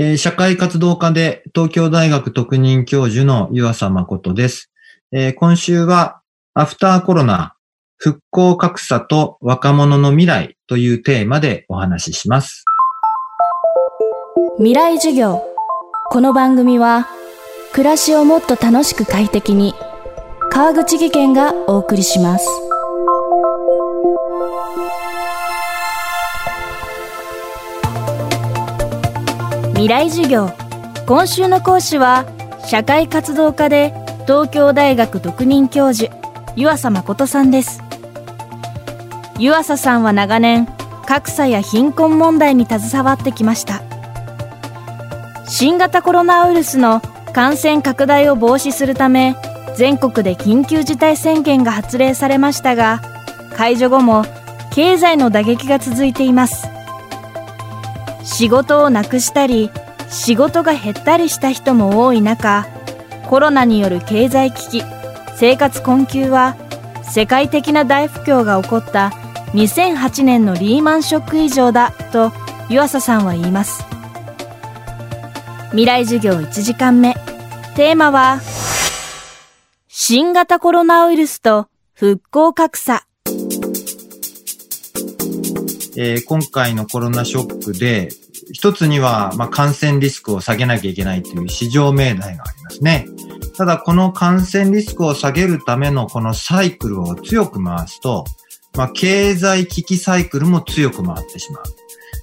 えー、社会活動家で東京大学特任教授の湯浅誠です、えー、今週はアフターコロナ復興格差と若者の未来というテーマでお話しします。未来授業。この番組は暮らしをもっと楽しく快適に川口義賢がお送りします。未来授業。今週の講師は社会活動家で東京大学特任教授湯浅誠さんです。湯浅さんは長年格差や貧困問題に携わってきました。新型コロナウイルスの感染拡大を防止するため全国で緊急事態宣言が発令されましたが解除後も経済の打撃が続いています。仕事をなくしたり仕事が減ったりした人も多い中コロナによる経済危機生活困窮は世界的な大不況が起こった2008年のリーマンショック以上だと湯浅さんは言います。未来授業1時間目。テーマは新型コロナウイルスと復興格差。えー、今回のコロナショックで、一つには、まあ、感染リスクを下げなきゃいけないという市場命題がありますね。ただ、この感染リスクを下げるためのこのサイクルを強く回すと、まあ、経済危機サイクルも強く回ってしまう。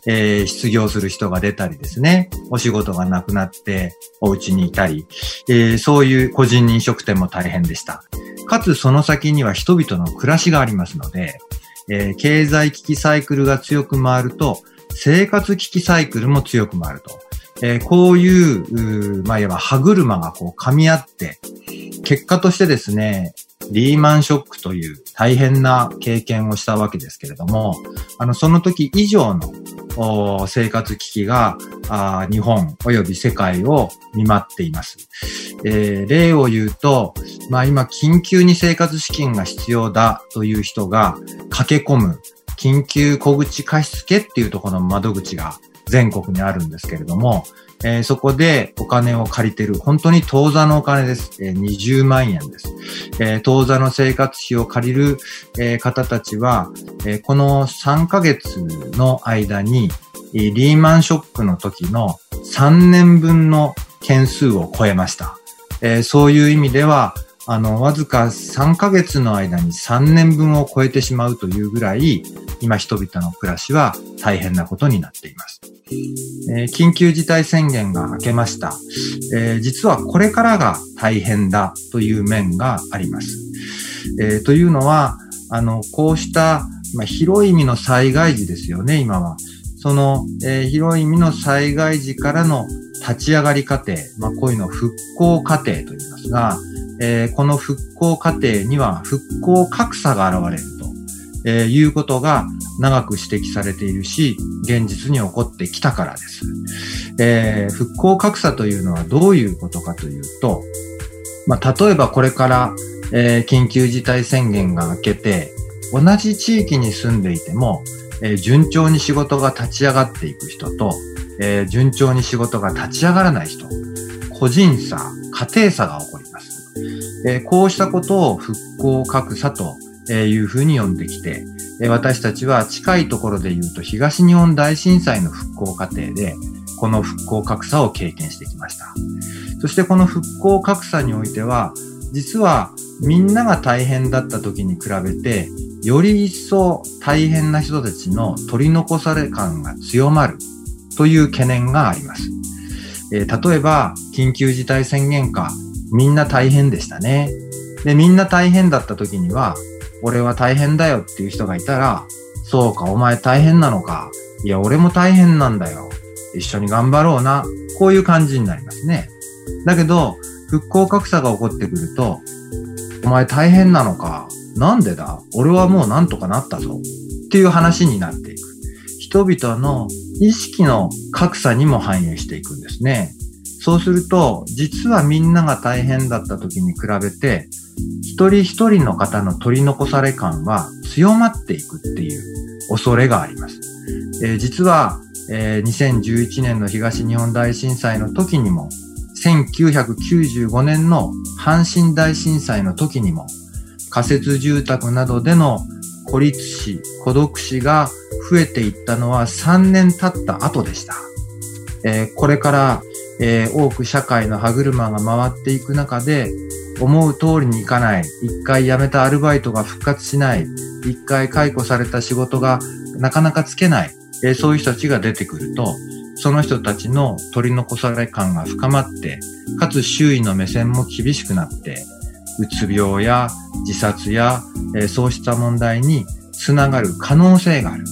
えー、失業する人が出たりですね、お仕事がなくなってお家にいたり、えー、そういう個人飲食店も大変でした。かつその先には人々の暮らしがありますので、えー、経済危機サイクルが強く回ると、生活危機サイクルも強く回ると。えー、こういう、うまあ、いわば歯車がこう噛み合って、結果としてですね、リーマンショックという大変な経験をしたわけですけれども、あの、その時以上の生活危機があ日本及び世界を見舞っています。えー、例を言うと、まあ今緊急に生活資金が必要だという人が駆け込む緊急小口貸付っていうところの窓口が全国にあるんですけれども、えー、そこでお金を借りてる、本当に当座のお金です。えー、20万円です。えー、当座の生活費を借りる、え、方たちは、え、この3ヶ月の間に、リーマンショックの時の3年分の件数を超えました。え、そういう意味では、あの、わずか3ヶ月の間に3年分を超えてしまうというぐらい、今人々の暮らしは大変なことになっています。えー、緊急事態宣言が明けました、えー、実はこれからが大変だという面があります。えー、というのは、あの、こうした、まあ、広い意味の災害時ですよね、今は。その、えー、広い意味の災害時からの立ち上がり過程、まあ、こういうのを復興過程と言いますが、えー、この復興過程には復興格差が現れる、えー、いうことが長く指摘されているし、現実に起こってきたからです。えー、復興格差というのはどういうことかというと、まあ、例えばこれから、えー、緊急事態宣言が明けて、同じ地域に住んでいても、えー、順調に仕事が立ち上がっていく人と、えー、順調に仕事が立ち上がらない人、個人差、家庭差が起こります。えこうしたことを復興格差というふうに呼んできて、私たちは近いところで言うと東日本大震災の復興過程で、この復興格差を経験してきました。そしてこの復興格差においては、実はみんなが大変だった時に比べて、より一層大変な人たちの取り残され感が強まるという懸念があります。えー、例えば、緊急事態宣言下、みんな大変でしたね。で、みんな大変だった時には、俺は大変だよっていう人がいたら、そうか、お前大変なのか。いや、俺も大変なんだよ。一緒に頑張ろうな。こういう感じになりますね。だけど、復興格差が起こってくると、お前大変なのか。なんでだ？俺はもうなんとかなったぞ。っていう話になっていく。人々の意識の格差にも反映していくんですね。そうすると、実はみんなが大変だった時に比べて、一人一人の方の取り残され感は強まっていくっていう恐れがあります。えー、実は、えー、2011年の東日本大震災の時にも、1995年の阪神大震災の時にも、仮設住宅などでの孤立死、孤独死が増えていったのは3年経った後でした。えー、これから、えー、多く社会の歯車が回っていく中で、思う通りにいかない、一回辞めたアルバイトが復活しない、一回解雇された仕事がなかなかつけない、え、そういう人たちが出てくると、その人たちの取り残され感が深まって、かつ周囲の目線も厳しくなって、うつ病や自殺や、え、そうした問題につながる可能性がある。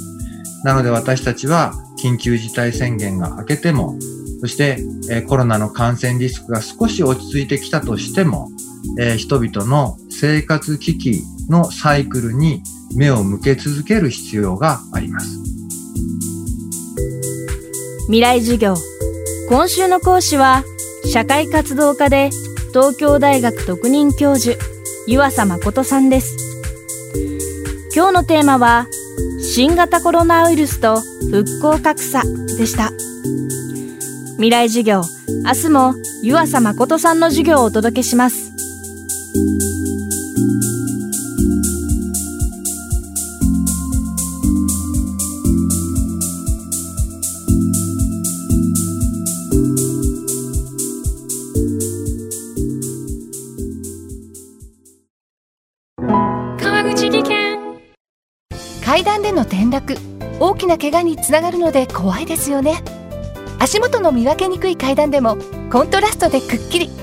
なので私たちは緊急事態宣言が明けても、そして、コロナの感染リスクが少し落ち着いてきたとしても、えー、人々の生活危機のサイクルに目を向け続ける必要があります。未来授業。今週の講師は社会活動家で東京大学特任教授湯浅誠さんです。今日のテーマは新型コロナウイルスと復興格差でした。未来授業。明日も湯浅誠さんの授業をお届けします。階段での転落。大きな怪我につながるので怖いですよね。足元の見分けにくい階段でもコントラストでくっきり。